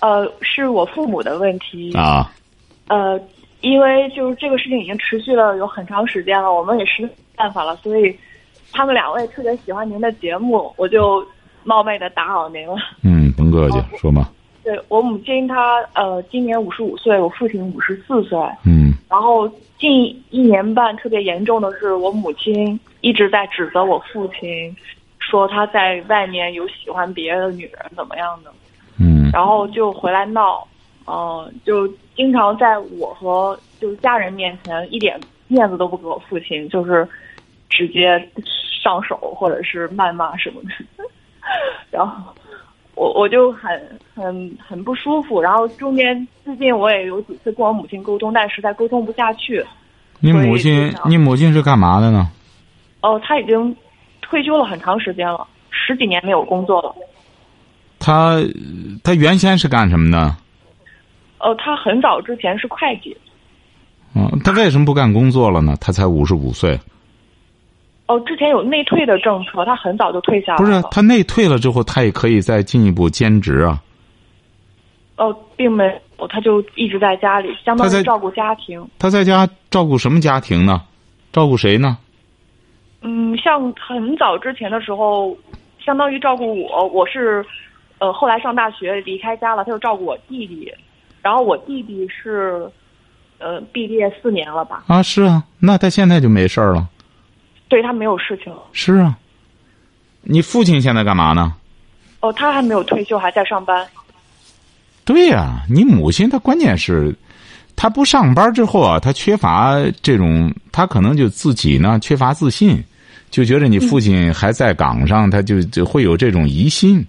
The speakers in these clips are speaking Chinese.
呃，是我父母的问题。啊，呃，因为就是这个事情已经持续了有很长时间了，我们也是没办法了，所以他们两位特别喜欢您的节目，我就冒昧的打扰您了。嗯，甭客气，说吧。对我母亲，她呃今年五十五岁，我父亲五十四岁。嗯然后近一年半特别严重的是，我母亲一直在指责我父亲，说他在外面有喜欢别的女人怎么样的。嗯然后就回来闹，嗯、就经常在我和就是家人面前一点面子都不给我父亲，就是直接上手或者是谩骂什么的，然后我我就很很很不舒服，然后中间最近我也有几次跟我母亲沟通，但实在沟通不下去，你母亲你母亲是干嘛的呢？哦，她已经退休了很长时间了，十几年没有工作了。她她原先是干什么的？哦，他很早之前是会计，嗯，他为什么不干工作了呢？他才五十五岁。哦，之前有内退的政策，他很早就退下了不是。他内退了之后，他也可以再进一步兼职啊。哦，并没有，他就一直在家里，相当于照顾家庭。他在家照顾什么家庭呢？照顾谁呢？嗯，像很早之前的时候，相当于照顾我，我是，呃，后来上大学离开家了，他就照顾我弟弟，然后我弟弟是，呃，毕业四年了吧？啊，是啊，那他现在就没事儿了。对他没有事情了。是啊，你父亲现在干嘛呢？哦，他还没有退休，还在上班。对呀、你母亲她关键是，她不上班之后啊，她缺乏这种，她可能就自己呢缺乏自信，就觉得你父亲还在岗上，她就就会有这种疑心。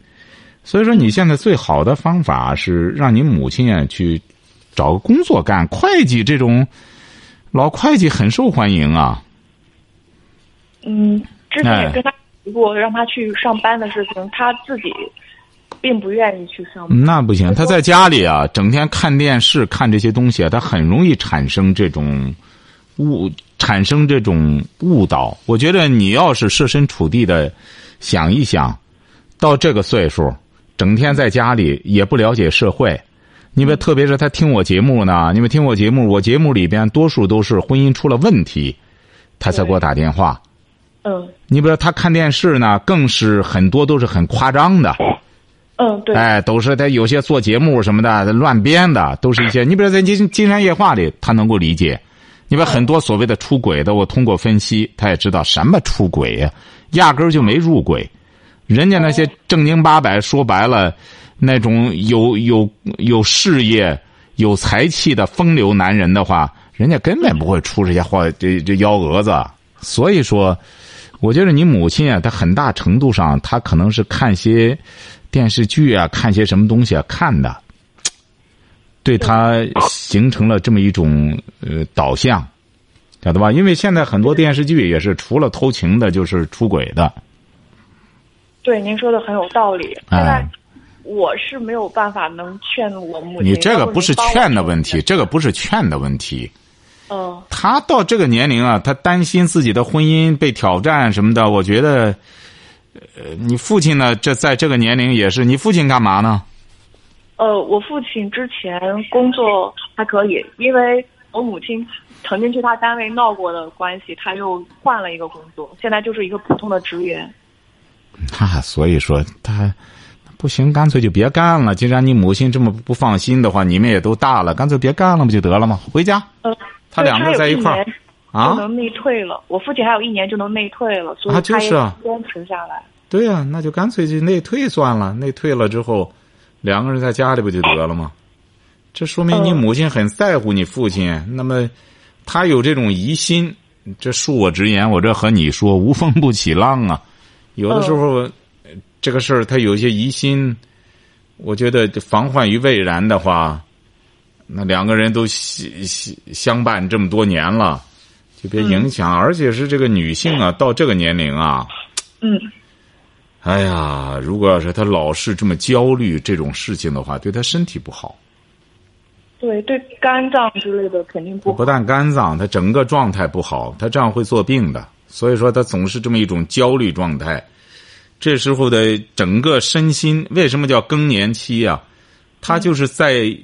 所以说，你现在最好的方法是让你母亲啊去找个工作干，会计这种老会计很受欢迎啊。嗯，之前也哎跟他提过让他去上班的事情，他自己并不愿意去上班。那不行，他在家里啊，整天看电视、看这些东西啊，他很容易产生这种误，产生这种误导。我觉得你要是设身处地的想一想，到这个岁数，整天在家里也不了解社会。你们特别是他听我节目呢，你们听我节目，我节目里边多数都是婚姻出了问题，他才给我打电话。嗯你比如他看电视呢，更是很多都是很夸张的。嗯，对。哎，都是他有些做节目什么的乱编的，都是一些。你比如在金金山夜话里，他能够理解。你比如很多所谓的出轨的，我通过分析，他也知道什么出轨呀、压根儿就没入轨。人家那些正经八百，说白了，那种有有有事业、有才气的风流男人的话，人家根本不会出这些话，这这幺蛾子。所以说，我觉得你母亲啊，她很大程度上，她可能是看些电视剧啊，看些什么东西啊看的，对她形成了这么一种呃导向，晓得吧？因为现在很多电视剧也是除了偷情的，就是出轨的。对，您说的很有道理。哎现在我是没有办法能劝我母亲。你这个不是劝的问题，这个不是劝的问题。嗯他到这个年龄啊，他担心自己的婚姻被挑战什么的。我觉得，呃，你父亲呢，这在这个年龄也是。你父亲干嘛呢？嗯。呃，我父亲之前工作还可以，因为我母亲曾经去他单位闹过的关系，他又换了一个工作，现在就是一个普通的职员。啊，所以说他不行，干脆就别干了。既然你母亲这么不放心的话，你们也都大了，干脆别干了不就得了吗？回家。呃，他两个在一块儿啊就能内退了。我父亲还有一年就能内退了，所以啊就他也是啊坚持下来。对呀、那就干脆就内退算了。内退了之后，两个人在家里不就得了吗？这说明你嗯母亲很在乎你父亲。那么，他有这种疑心，这恕我直言，我这和你说无风不起浪啊。有的时候，呃这个事儿他有一些疑心，我觉得防患于未然的话，那两个人都相相相伴这么多年了，就别影响。而且是这个女性啊，到这个年龄啊，嗯，哎呀，如果要是她老是这么焦虑这种事情的话，对她身体不好。对对，肝脏之类的肯定不好。不但肝脏，她整个状态不好，她这样会做病的。所以说，她总是这么一种焦虑状态。这时候的整个身心，为什么叫更年期啊？它就是在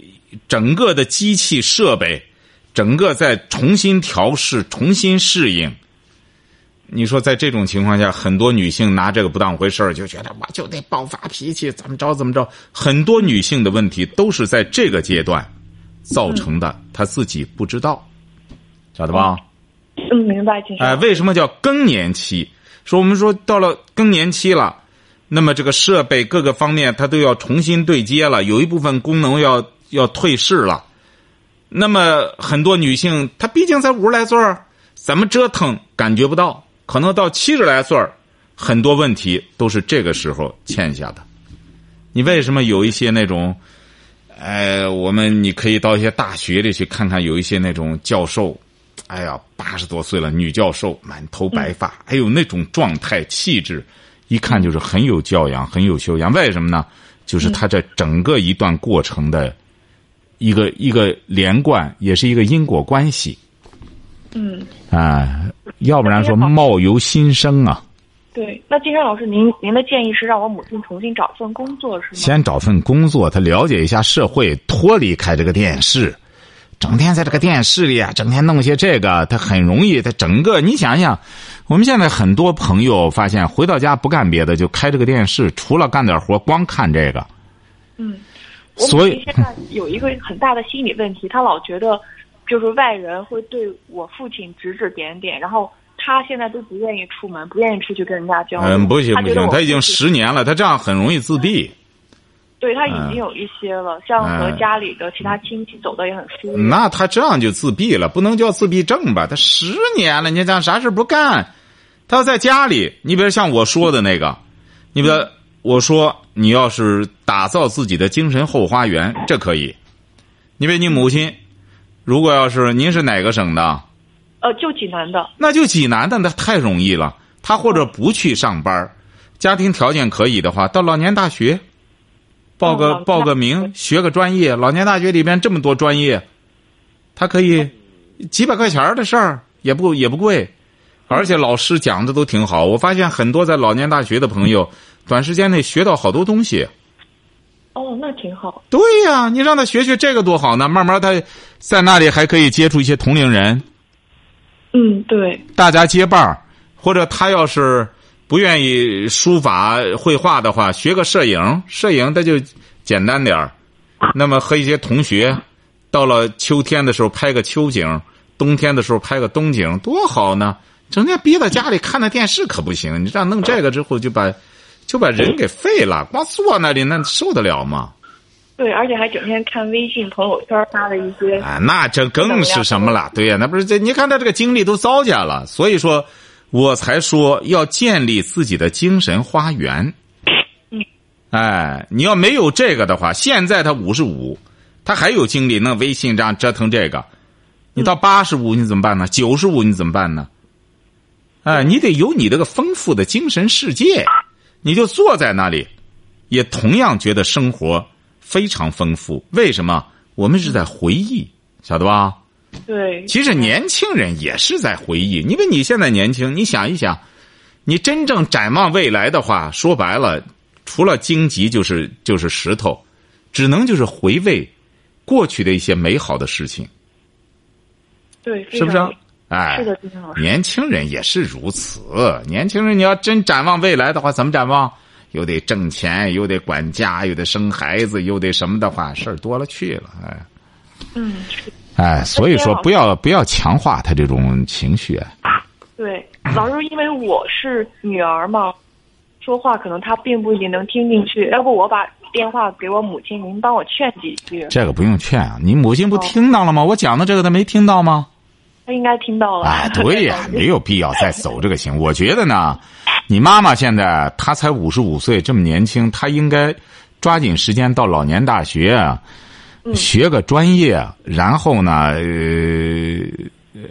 整个的机器设备，整个在重新调试、重新适应。你说，在这种情况下，很多女性拿这个不当回事儿，就觉得我就得爆发脾气，怎么着怎么着。很多女性的问题都是在这个阶段造成的，她自己不知道，晓得吧？嗯，明白，哎，为什么叫更年期？说我们说到了更年期了，那么这个设备各个方面它都要重新对接了，有一部分功能要要退市了。那么很多女性她毕竟才五十来岁儿，怎么折腾感觉不到？可能到七十来岁儿，很多问题都是这个时候欠下的。你为什么有一些那种？哎，我们你可以到一些大学里去看看，有一些那种教授。哎呀，八十多岁了，女教授，满头白发，哎呦那种状态、气质，一看就是很有教养、很有修养。为什么呢？就是他这整个一段过程的一个一个连贯，也是一个因果关系。嗯。啊，要不然说貌由心生啊。对，那金山老师，您您的建议是让我母亲重新找份工作是吗？先找份工作，她了解一下社会，脱离开这个电视。整天在这个电视里啊，整天弄些这个，他很容易，他整个你想想，我们现在很多朋友发现回到家不干别的，就开这个电视，除了干点活，光看这个。嗯，所以现在有一个很大的心理问题，他老觉得就是外人会对我父亲指指点点，然后他现在都不愿意出门，不愿意出去跟人家交流。嗯，不行不行，他已经十十年了，他这样很容易自闭。对他已经有一些了，像和家里的其他亲戚走的也很疏远。那他这样就自闭了，不能叫自闭症吧？他十年了，你讲啥事不干？他要在家里，你比如像我说的那个，你比如我说你要是打造自己的精神后花园，这可以。你比如你母亲，如果要是您是哪个省的？呃，就济南的。那就济南的，那太容易了。他或者不去上班，家庭条件可以的话，到老年大学。报个报个名，学个专业。老年大学里边这么多专业，他可以几百块钱的事儿，也不也不贵，而且老师讲的都挺好。我发现很多在老年大学的朋友，短时间内学到好多东西。哦，那挺好。对呀，你让他学学这个多好呢。慢慢他在那里还可以接触一些同龄人。嗯，对。大家结伴儿，或者他要是。不愿意书法绘画的话，学个摄影，摄影它就简单点儿。那么和一些同学，到了秋天的时候拍个秋景，冬天的时候拍个冬景，多好呢！整天憋在家里看那电视可不行。你这样弄这个之后，就把就把人给废了。光坐那里，那受得了吗？对，而且还整天看微信朋友圈发的一些。啊，那这更是什么了？对呀，那不是这？你看他这个精力都糟践了。所以说。我才说要建立自己的精神花园。嗯，哎，你要没有这个的话，现在他五十五，他还有精力弄微信这样折腾这个。你到八十五你怎么办呢？九十五你怎么办呢？哎，你得有你这个丰富的精神世界，你就坐在那里，也同样觉得生活非常丰富。为什么？我们是在回忆，晓得吧？对，其实年轻人也是在回忆。因为你现在年轻，你想一想，你真正展望未来的话，说白了，除了荆棘就是就是石头，只能就是回味过去的一些美好的事情。对，是不是？哎，是的，年轻人也是如此。年轻人，你要真展望未来的话，怎么展望？又得挣钱，又得管家，又得生孩子，又得什么的话，事儿多了去了。哎，嗯。哎，所以说不要不要强化他这种情绪。对，老师，因为我是女儿嘛，说话可能他并不一定能听进去。要不我把电话给我母亲，您帮我劝几句。这个不用劝啊，你母亲不听到了吗？我讲的这个他没听到吗？他应该听到了。哎，对呀，没有必要再走这个行。我觉得呢，你妈妈现在她才五十五岁，这么年轻，她应该。抓紧时间到老年大学啊，学个专业，然后呢，呃，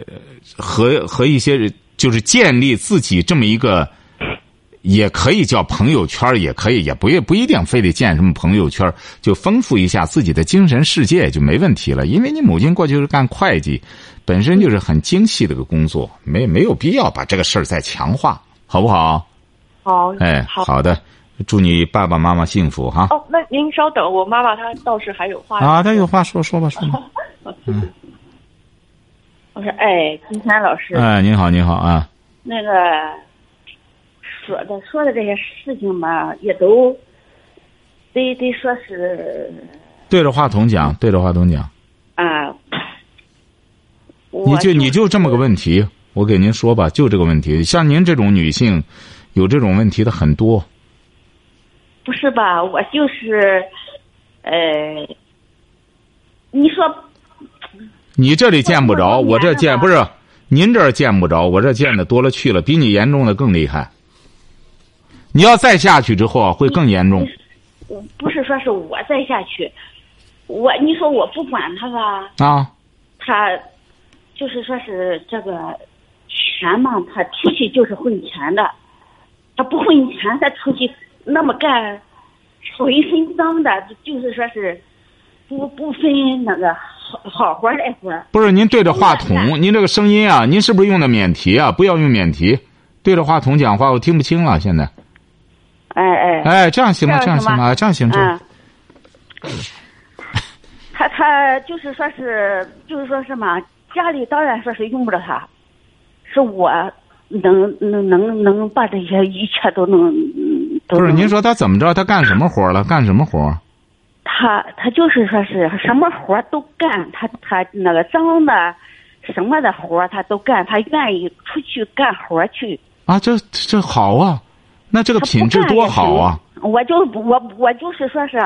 和和一些就是建立自己这么一个，也可以叫朋友圈，也可以，也不也不一定非得建什么朋友圈，就丰富一下自己的精神世界就没问题了。因为你母亲过去是干会计，本身就是很精细的个工作，没没有必要把这个事儿再强化，好不好？好，哎，好的，祝你爸爸妈妈幸福哈。哦，那您稍等，我妈妈她倒是还有话啊，她有话说，说吧，说吧。嗯。我说，哎，金山老师。哎，您好，您好啊。那个说的说的这些事情吧，也都得得说是。对着话筒讲，对着话筒讲。啊。你就你就这么个问题，我给您说吧，就这个问题，像您这种女性。有这种问题的很多，不是吧？我就是，呃，你说，你这里见不着，我这见不是，您这儿见不着，我这见的多了去了，比你严重的更厉害。你要再下去之后啊，会更严重。不是说是我再下去，我你说我不管他吧？啊，他就是说是这个钱嘛，他出去就是混钱的。他不混钱，他出去那么干，浑身脏的，就是说是不不分那个好好活赖活。不是您对着话筒，您这个声音啊，您是不是用的免提啊？不要用免提，对着话筒讲话，我听不清了。现在，哎哎哎，这样行吗？这样行吗？这样行。嗯。他他就是说是就是说什么家里当然说是用不着他，是我。能能能能把这些一切都能，不是您说他怎么着？他干什么活了？干什么活？他他就是说是什么活都干，他他那个脏的，什么的活他都干，他愿意出去干活去。啊，这这好啊，那这个品质多好啊！我就我我就是说是，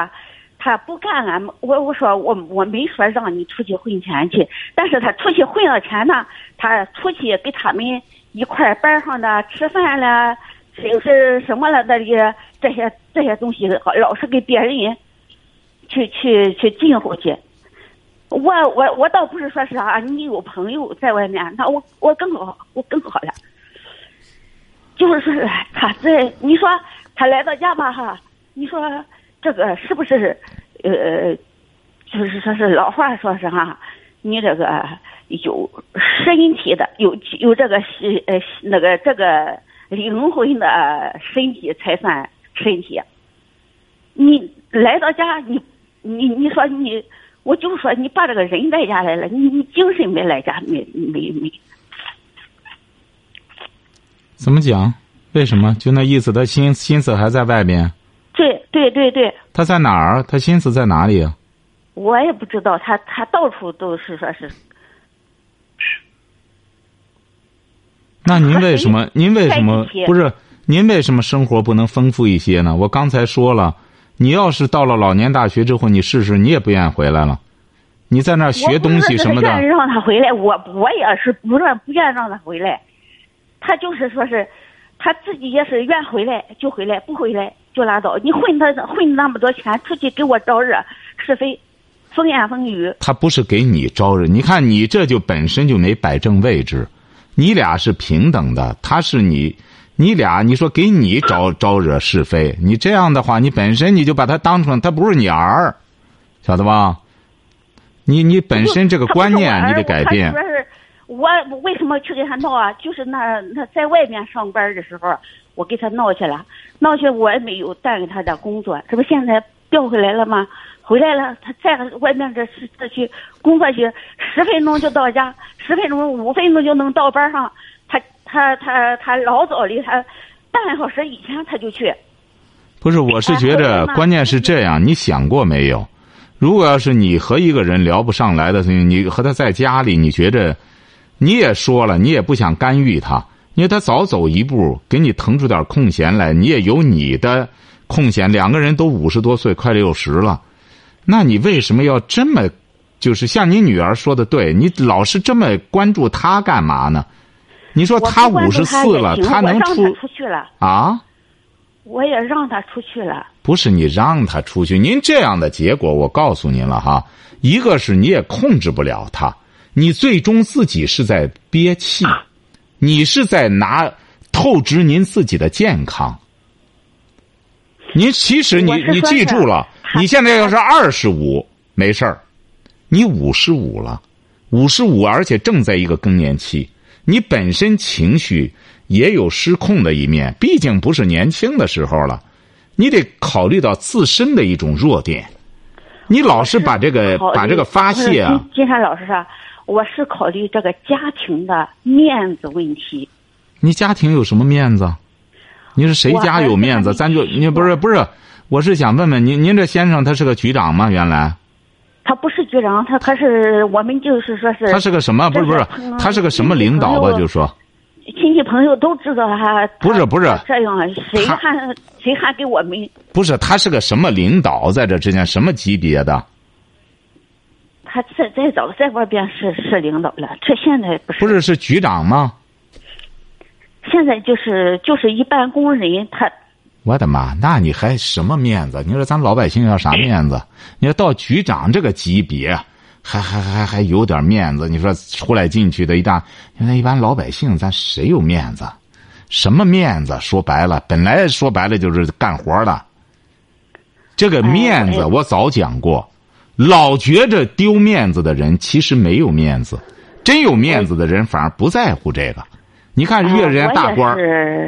他不干俺我我说我我没说让你出去混钱去，但是他出去混了钱呢，他出去给他们。一块班上的吃饭了，就是什么了的这些这些东西，老是给别人去去去进货去。我我我倒不是说是啊，你有朋友在外面，那我我更好，我更好了。就是说他在你说他来到家吧哈，你说这个是不是呃，就是说是老话说是哈，你这个。有身体的，有有这个呃那个这个灵魂的身体才算身体。你来到家，你你你说你，我就说你把这个人带家来了，你你精神没来家，没没没。怎么讲？为什么？就那意思，他心心思还在外边。对对对对。他在哪儿？他心思在哪里啊？我也不知道，他他到处都是说是。那您为什么？您为什么不是？您为什么生活不能丰富一些呢？我刚才说了，你要是到了老年大学之后，你试试，你也不愿意回来了。你在那儿学东西什么的。愿意让他回来，我我也是不愿不愿让他回来。他就是说是，他自己也是愿回来就回来，不回来就拉倒。你混他混那么多钱，出去给我招惹是非，风言风语。他不是给你招惹，你看你这就本身就没摆正位置。你俩是平等的，他是你，你俩你说给你招招惹是非，你这样的话，你本身你就把他当成他不是你儿，晓得吧？你你本身这个观念你得改变。说是我为什么去跟他闹啊？就是那那在外面上班的时候，我给他闹去了，闹去我也没有耽误他的工作，这不现在调回来了吗？回来了，他在外面这这去工作去，十分钟就到家，十分钟五分钟就能到班上。他他他他老早的，他半个小时以前他就去。不是，我是觉着关键是这样，你想过没有？如果要是你和一个人聊不上来的，你和他在家里，你觉着你也说了，你也不想干预他，因为他早走一步，给你腾出点空闲来，你也有你的空闲。两个人都五十多岁，快六十了。那你为什么要这么，就是像你女儿说的对，你老是这么关注她干嘛呢？你说她五十四了，她能出出去了啊？我也让她出去了。不是你让她出去，您这样的结果，我告诉您了哈，一个是你也控制不了她，你最终自己是在憋气，你是在拿透支您自己的健康。您其实你你记住了，他你现在要是二十五没事儿，你五十五了，五十五而且正在一个更年期，你本身情绪也有失控的一面，毕竟不是年轻的时候了，你得考虑到自身的一种弱点。你老是把这个把这个发泄啊，金金山老师啊，我是考虑这个家庭的面子问题。你家庭有什么面子？你是谁家有面子？咱就你不是不是，我是想问问您，您这先生他是个局长吗？原来他不是局长，他他是我们就是说是他是个什么？不是不是是，他是个什么领导吧？就说亲戚朋友都知道他。不是不是这样谁还谁还给我们？不是，他是个什么领导？在这之间什么级别的？他再再早在外边是是领导了，这现在不是。不是是局长吗？现在就是就是一般工人，他我的妈！那你还什么面子？你说咱老百姓要啥面子？你说到局长这个级别，还还还还有点面子？你说出来进去的一大，现在一般老百姓咱谁有面子？什么面子？说白了，本来说白了就是干活的。这个面子哎我早讲过，老觉着丢面子的人其实没有面子，真有面子的人反而不在乎这个。你看越人家大官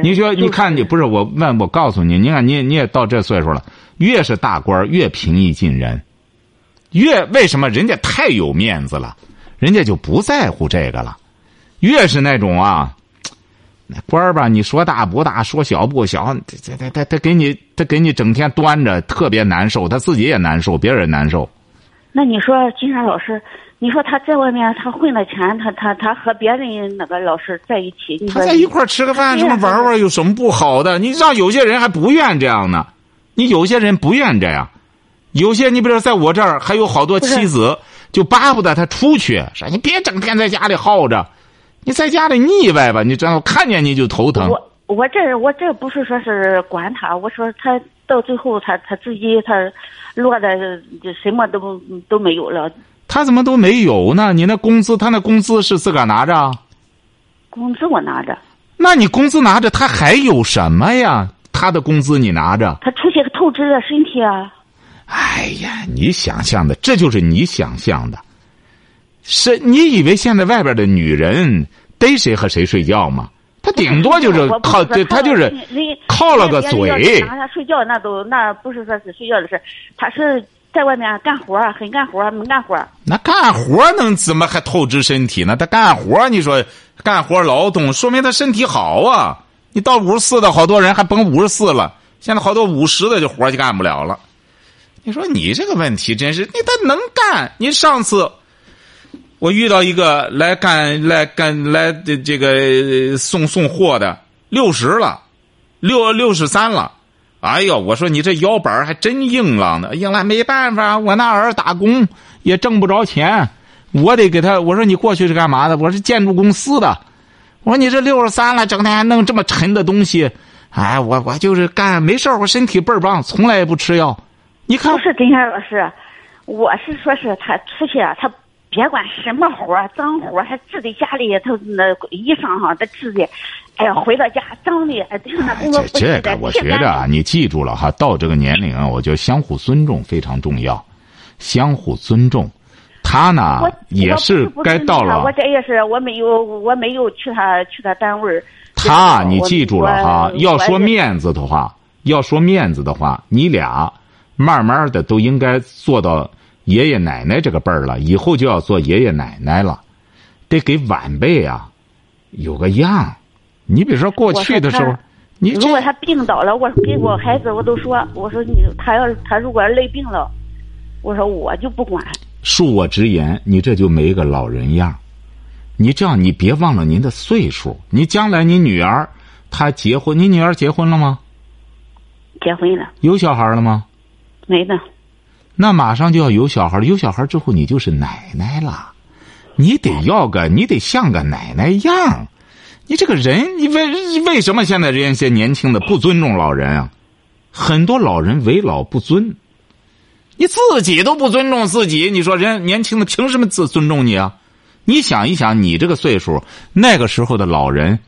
你说，你看你不是我问，我告诉你，你看你你也到这岁数了，越是大官儿越平易近人，越为什么人家太有面子了，人家就不在乎这个了，越是那种啊，那官儿吧，你说大不大，说小不小，他他他他给你他给你整天端着，特别难受，他自己也难受，别人也难受。那你说金山老师，你说他在外面他混了钱，他他他和别人那个老师在一起，他在一块吃个饭，什么玩玩，有什么不好的？你让有些人还不愿这样呢，你有些人不愿这样，有些你比如说在我这儿还有好多妻子就巴不得他出去，说你别整天在家里耗着，你在家里腻歪吧，你知道看见你就头疼。我我这我这不是说是管他，我说他到最后他他自己他落的就什么都都没有了，他怎么都没有呢？你那工资，他那工资是自个儿拿着，工资我拿着，那你工资拿着，他还有什么呀？他的工资你拿着，他出去透支了身体啊。哎呀，你想象的，这就是你想象的。是你以为现在外边的女人逮谁和谁睡觉吗？她顶多就是靠，对，他她就是靠了个嘴是。拿他睡觉那都那不是说是睡觉的事，他是在外面干活，很干活能，干活。那干活能怎么还透支身体呢？他干活，你说干活劳动，说明他身体好啊。你到五十四的好多人还甭五十四了，现在好多五十的就活就干不了了。你说你这个问题真是，你他能干？你上次我遇到一个来干来干来这这个送送货的，六十了，六六十三了。哎呦，我说你这腰板还真硬朗呢，硬朗没办法，我那儿打工也挣不着钱，我得给他。我说你过去是干嘛的？我是建筑公司的。我说你这六十三了，整天弄这么沉的东西，哎，我我就是干没事我身体倍儿棒，从来也不吃药。你看不是金山老师，我是说是他出去啊，他别管什么活，脏活儿，还自己家里头那衣裳哈，他自己，哎呀，回到家脏的，哎，对那工作不这这个，我觉着啊，你记住了哈，到这个年龄啊，我觉得相互尊重非常重要，相互尊重。他呢也是该到了我。这也是我没有我没有去他去他单位儿他，你记住了哈，要说面子的话，要说面子的话，你俩慢慢的都应该做到爷爷奶奶这个辈儿了，以后就要做爷爷奶奶了，得给晚辈啊有个样。你比如说过去的时候，你如果他病倒了，我给我孩子我都说，我说你他要是他如果累病了，我说我就不管。恕我直言，你这就没个老人样。你这样，你别忘了您的岁数。你将来你女儿她结婚，你女儿结婚了吗？结婚了有小孩了吗？没呢？那马上就要有小孩了，有小孩之后你就是奶奶了，你得要个，你得像个奶奶样。你这个人，你为为什么现在这些年轻的不尊重老人啊？很多老人为老不尊，你自己都不尊重自己，你说人年轻的凭什么尊尊重你啊？你想一想，你这个岁数，那个时候的老人，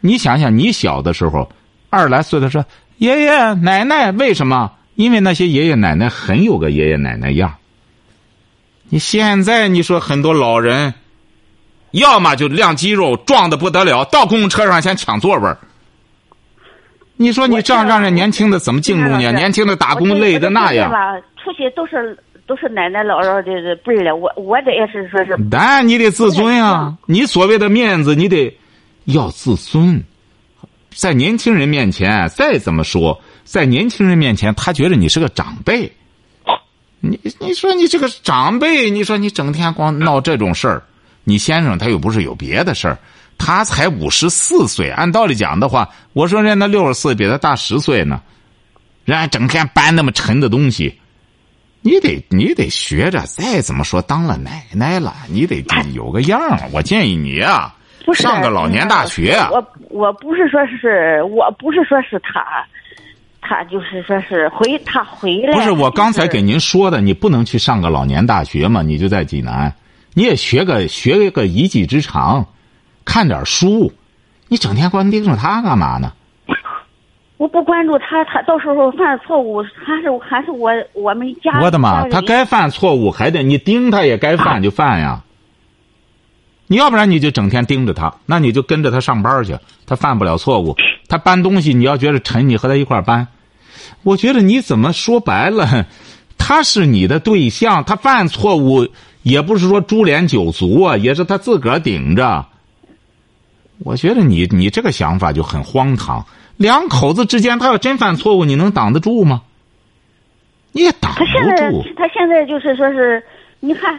你想想你小的时候，二十来岁的时候，爷爷奶奶为什么？因为那些爷爷奶奶很有个爷爷奶奶样。你现在你说很多老人，要么就亮肌肉壮的不得了，到公共车上先抢座位儿你说你这样让人年轻的怎么敬重你？啊？年轻的打工累的那样。出去都是都是奶奶姥姥的辈儿的，我我这也是说是。当然你得自尊啊！你所谓的面子，你得要自尊。在年轻人面前，再怎么说，在年轻人面前，他觉得你是个长辈。你你说你这个长辈，你说你整天光闹这种事儿，你先生他又不是有别的事儿。他才五十四岁，按道理讲的话，我说人家六十岁比他大十岁呢，人家整天搬那么沉的东西，你得你得学着，再怎么说当了奶奶了，你得有个样儿我建议你啊，上个老年大学。我我不是说是我不是说是他，他就是说是回他回来。不是我刚才给您说的，你不能去上个老年大学嘛？你就在济南，你也学个学个一技之长。看点书，你整天光盯着他干嘛呢？我不关注他，他到时候犯错误，还是还是我我们家。我的妈，他该犯错误还得你盯他也该犯就犯呀。你要不然你就整天盯着他，那你就跟着他上班去，他犯不了错误。他搬东西，你要觉得沉，你和他一块搬。我觉得你怎么说白了，他是你的对象，他犯错误也不是说株连九族啊，也是他自个儿顶着。我觉得你你这个想法就很荒唐。两口子之间，他要真犯错误，你能挡得住吗？你也挡不住。他现在他现在就是说是，你看，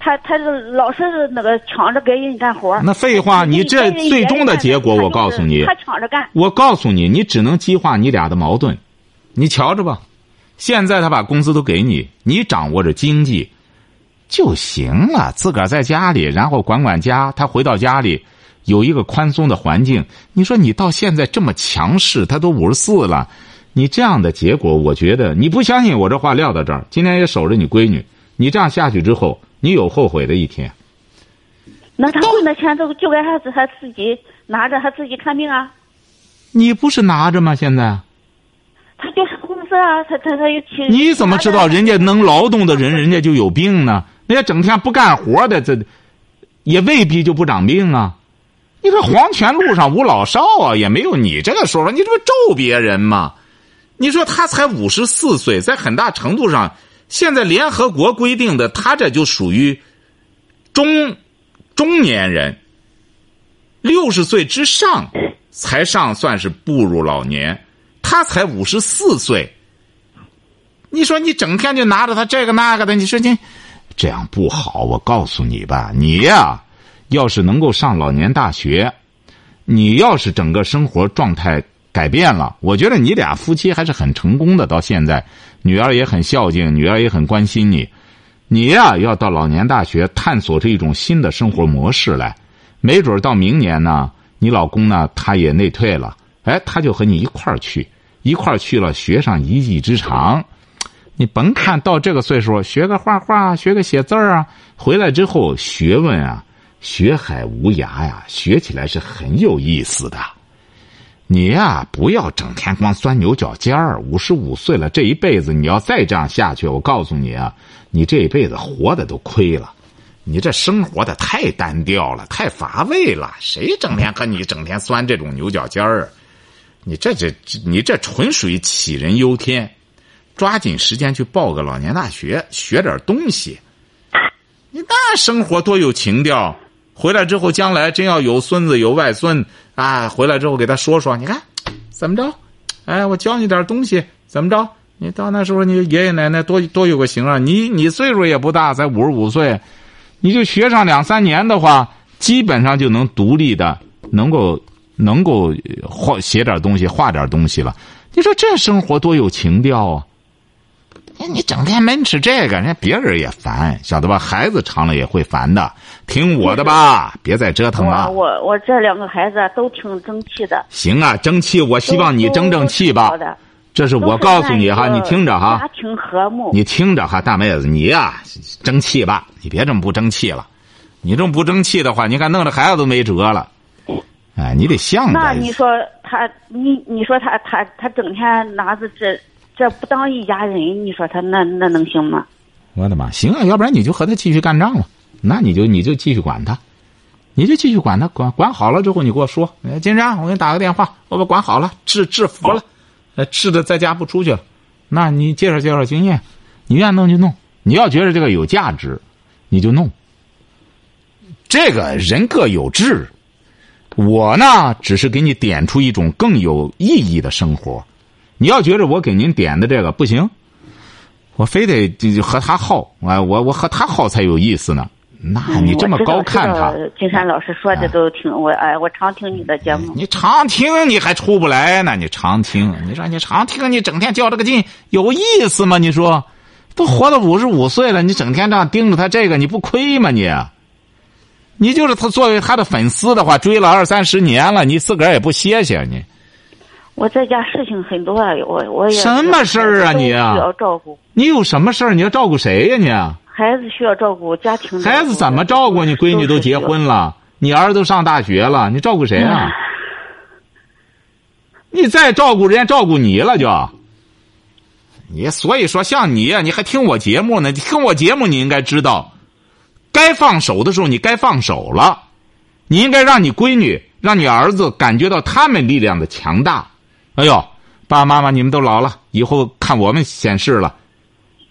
他他老是那个抢着给人干活。那废话，你这最终的结果，我告诉你，他抢着干。我告诉你，你只能激化你俩的矛盾。你瞧着吧，现在他把工资都给你，你掌握着经济就行了。自个儿在家里，然后管管家。他回到家里。有一个宽松的环境，你说你到现在这么强势，他都五十四了，你这样的结果，我觉得你不相信我这话撂到这儿，今天也守着你闺女，你这样下去之后，你有后悔的一天。那他混的钱都就该他他自己拿着，他自己看病啊。你不是拿着吗？现在？他就是公司啊，他他他又去。你怎么知道人家能劳动的人，人家就有病呢？人家整天不干活的，这也未必就不长病啊。你说黄泉路上无老少啊，也没有你这个说法。你这不咒别人吗？你说他才五十四岁，在很大程度上，现在联合国规定的，他这就属于中中年人。六十岁之上才上算是步入老年，他才五十四岁。你说你整天就拿着他这个那个的，你说你这样不好。我告诉你吧，你呀。要是能够上老年大学，你要是整个生活状态改变了，我觉得你俩夫妻还是很成功的。到现在，女儿也很孝敬，女儿也很关心你。你呀，要到老年大学探索出一种新的生活模式来。没准到明年呢，你老公呢他也内退了，哎，他就和你一块儿去，一块儿去了，学上一技之长。你甭看到这个岁数，学个画画，学个写字儿啊，回来之后学问啊。学海无涯呀，学起来是很有意思的。你呀，不要整天光钻牛角尖儿。五十五岁了，这一辈子你要再这样下去，我告诉你啊，你这一辈子活的都亏了。你这生活的太单调了，太乏味了。谁整天和你整天钻这种牛角尖儿？你这这你这纯属于杞人忧天。抓紧时间去报个老年大学，学点东西。你那生活多有情调。回来之后，将来真要有孙子有外孙啊！回来之后给他说说，你看怎么着？哎，我教你点东西，怎么着？你到那时候，你爷爷奶奶多多有个行啊！你你岁数也不大，才五十五岁，你就学上两三年的话，基本上就能独立的，能够能够画写点东西，画点东西了。你说这生活多有情调啊！你整天闷吃这个，人家别人也烦，晓得吧？孩子长了也会烦的。听我的吧，别再折腾了。我我这两个孩子都挺争气的。行啊，争气！我希望你争争气吧。这是我告诉你哈，你听着哈。家庭和睦。你听着哈，大妹子，你呀争气吧，你别这么不争气了。你这么不争气的话，你看弄得孩子都没辙了。哎，你得向那你说他，你你说他他他整天拿着这这不当一家人，你说他那那能行吗？我的妈，行啊，要不然你就和他继续干仗了。那你就你就继续管他，你就继续管他，管管好了之后你给我说，哎，金山，我给你打个电话，我把管好了，治治服了，呃，治的在家不出去了。那你介绍介绍经验，你愿意弄就弄，你要觉得这个有价值，你就弄。这个人各有志，我呢只是给你点出一种更有意义的生活。你要觉着我给您点的这个不行，我非得和他耗，啊，我我和他耗才有意思呢。那你这么高看他？金山老师说的都挺我哎，我常听你的节目。你常听你还出不来呢？你常听，你说你常听，你整天较这个劲有意思吗？你说，都活到五十五岁了，你整天这样盯着他这个，你不亏吗？你？你就是他作为他的粉丝的话，追了二三十年了，你自个儿也不歇歇你。我在家事情很多，我我也什么事儿啊？你啊，需要照顾。你有什么事儿？你要照顾谁呀？你孩子需要照顾，家庭。孩子怎么照顾？你闺女都结婚了，你儿子都上大学了，你照顾谁啊？你再照顾人家，照顾你了就。你所以说，像你呀，你还听我节目呢？你听我节目，你应该知道。该放手的时候，你该放手了。你应该让你闺女、让你儿子感觉到他们力量的强大。哎呦，爸爸妈妈，你们都老了，以后看我们显示了。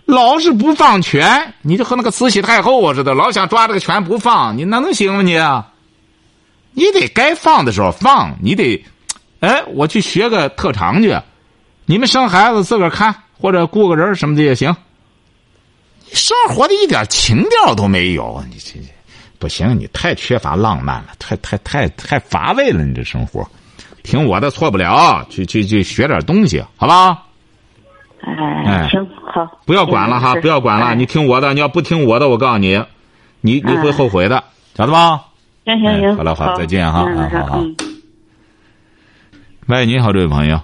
老是不放权，你就和那个慈禧太后似的，老想抓这个权不放，你那能行吗？你，你得该放的时候放，你得，哎，我去学个特长去。你们生孩子自个儿看，或者雇个人什么的也行。你生活的一点情调都没有，你这不行，你太缺乏浪漫了，太太太太乏味了，你这生活。听我的，错不了，去去去学点东西，好吧？哎，行好，不要管了哈，不要管了，你听我的，你要不听我的，我告诉你，你你会后悔的，晓得吧？行行行，好了好，再见哈，好好。喂，你好，这位朋友。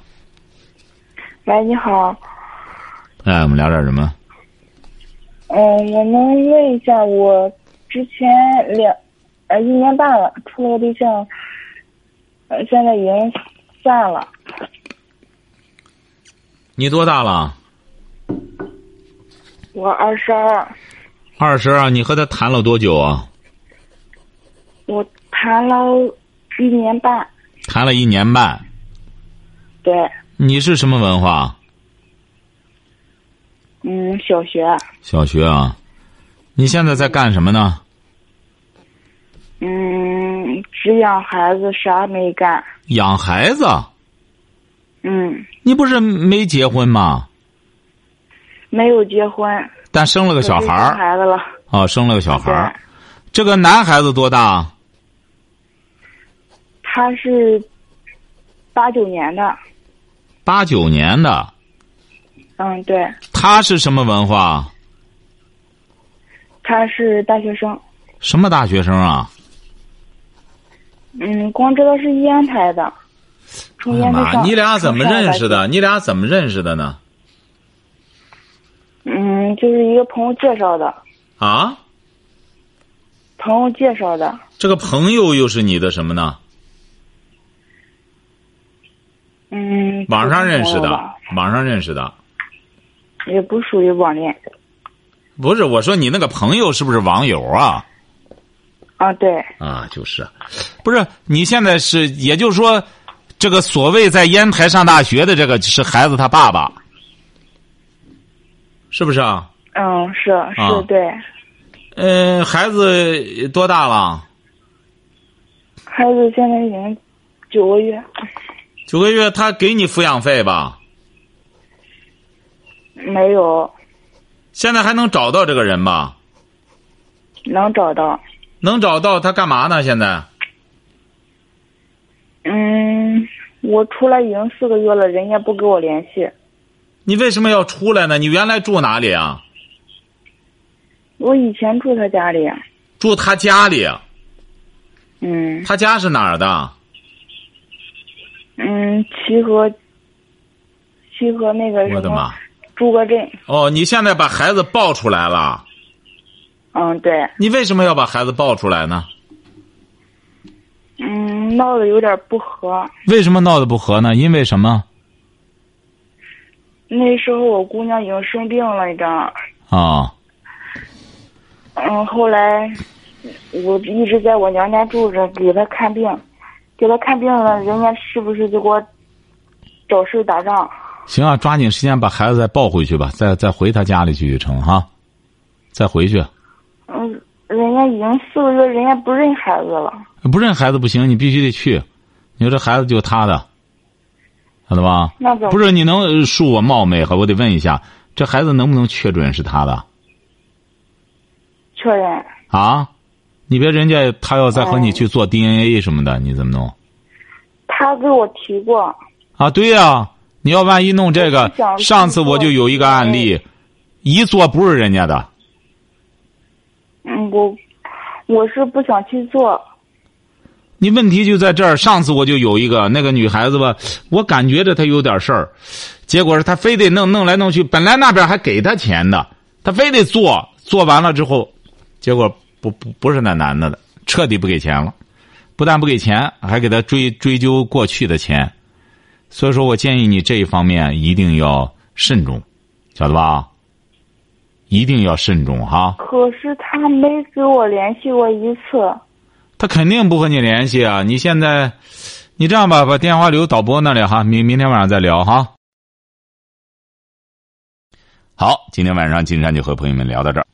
喂，你好。哎，我们聊点什么？嗯，我能问一下，我之前两呃一年半了，处了个对象，呃，现在已经散了。你多大了？我二十二。二十二，你和他谈了多久啊？我谈了一年半。谈了一年半。对。你是什么文化？嗯，小学。小学啊，你现在在干什么呢？嗯，只养孩子，啥没干。养孩子。嗯。你不是没结婚吗？没有结婚。但生了个小孩儿。孩子了。哦，生了个小孩儿。这个男孩子多大？他是八九年的。八九年的。嗯，对。他是什么文化？他是大学生。什么大学生啊？嗯，光知道是烟台的。从烟台你俩怎么认识的？你俩怎么认识的呢？嗯，就是一个朋友介绍的。啊？朋友介绍的。这个朋友又是你的什么呢？嗯。网上认识的，网上认识的。也不属于网恋，不是我说你那个朋友是不是网友啊？啊，对。啊，就是，不是你现在是，也就是说，这个所谓在烟台上大学的这个是孩子他爸爸，是不是啊？嗯，是是，对。嗯，孩子多大了？孩子现在已经九个月。九个月，他给你抚养费吧？没有，现在还能找到这个人吧？能找到，能找到他干嘛呢？现在？嗯，我出来已经四个月了，人家不跟我联系。你为什么要出来呢？你原来住哪里啊？我以前住他家里。住他家里。嗯。他家是哪儿的？嗯，齐河。齐河那个什么我的妈！住个镇。哦，你现在把孩子抱出来了，嗯，对，你为什么要把孩子抱出来呢？嗯，闹得有点不和。为什么闹得不和呢？因为什么？那时候我姑娘已经生病了，你知道吗？啊、嗯，后来我一直在我娘家住着，给她看病，给她看病了，人家是不是就给我找事打仗？行啊，抓紧时间把孩子再抱回去吧，再再回他家里去就成哈，再回去。嗯，人家已经四个月，人家不认孩子了。不认孩子不行，你必须得去。你说这孩子就他的，晓得吧？那怎么不是你能呃恕我冒昧哈？我得问一下，这孩子能不能确准是他的确认？啊？你别人家他要再和你哦去做 DNA 什么的，你怎么弄他给我提过，啊？对呀、你要万一弄这个上次我就有一个案例，一做不是人家的，嗯，我我是不想去做。你问题就在这儿。上次我就有一个那个女孩子吧，我感觉着她有点事儿，结果是她非得弄弄来弄去，本来那边还给她钱的，她非得做，做完了之后，结果不不不是那男的的，彻底不给钱了，不但不给钱，还给他追追究过去的钱，所以说我建议你这一方面一定要慎重，晓得吧？一定要慎重哈。可是他没给我联系过一次。他肯定不和你联系啊！你现在，你这样吧，把电话留导播那里哈，明明天晚上再聊哈。好，今天晚上金山就和朋友们聊到这儿。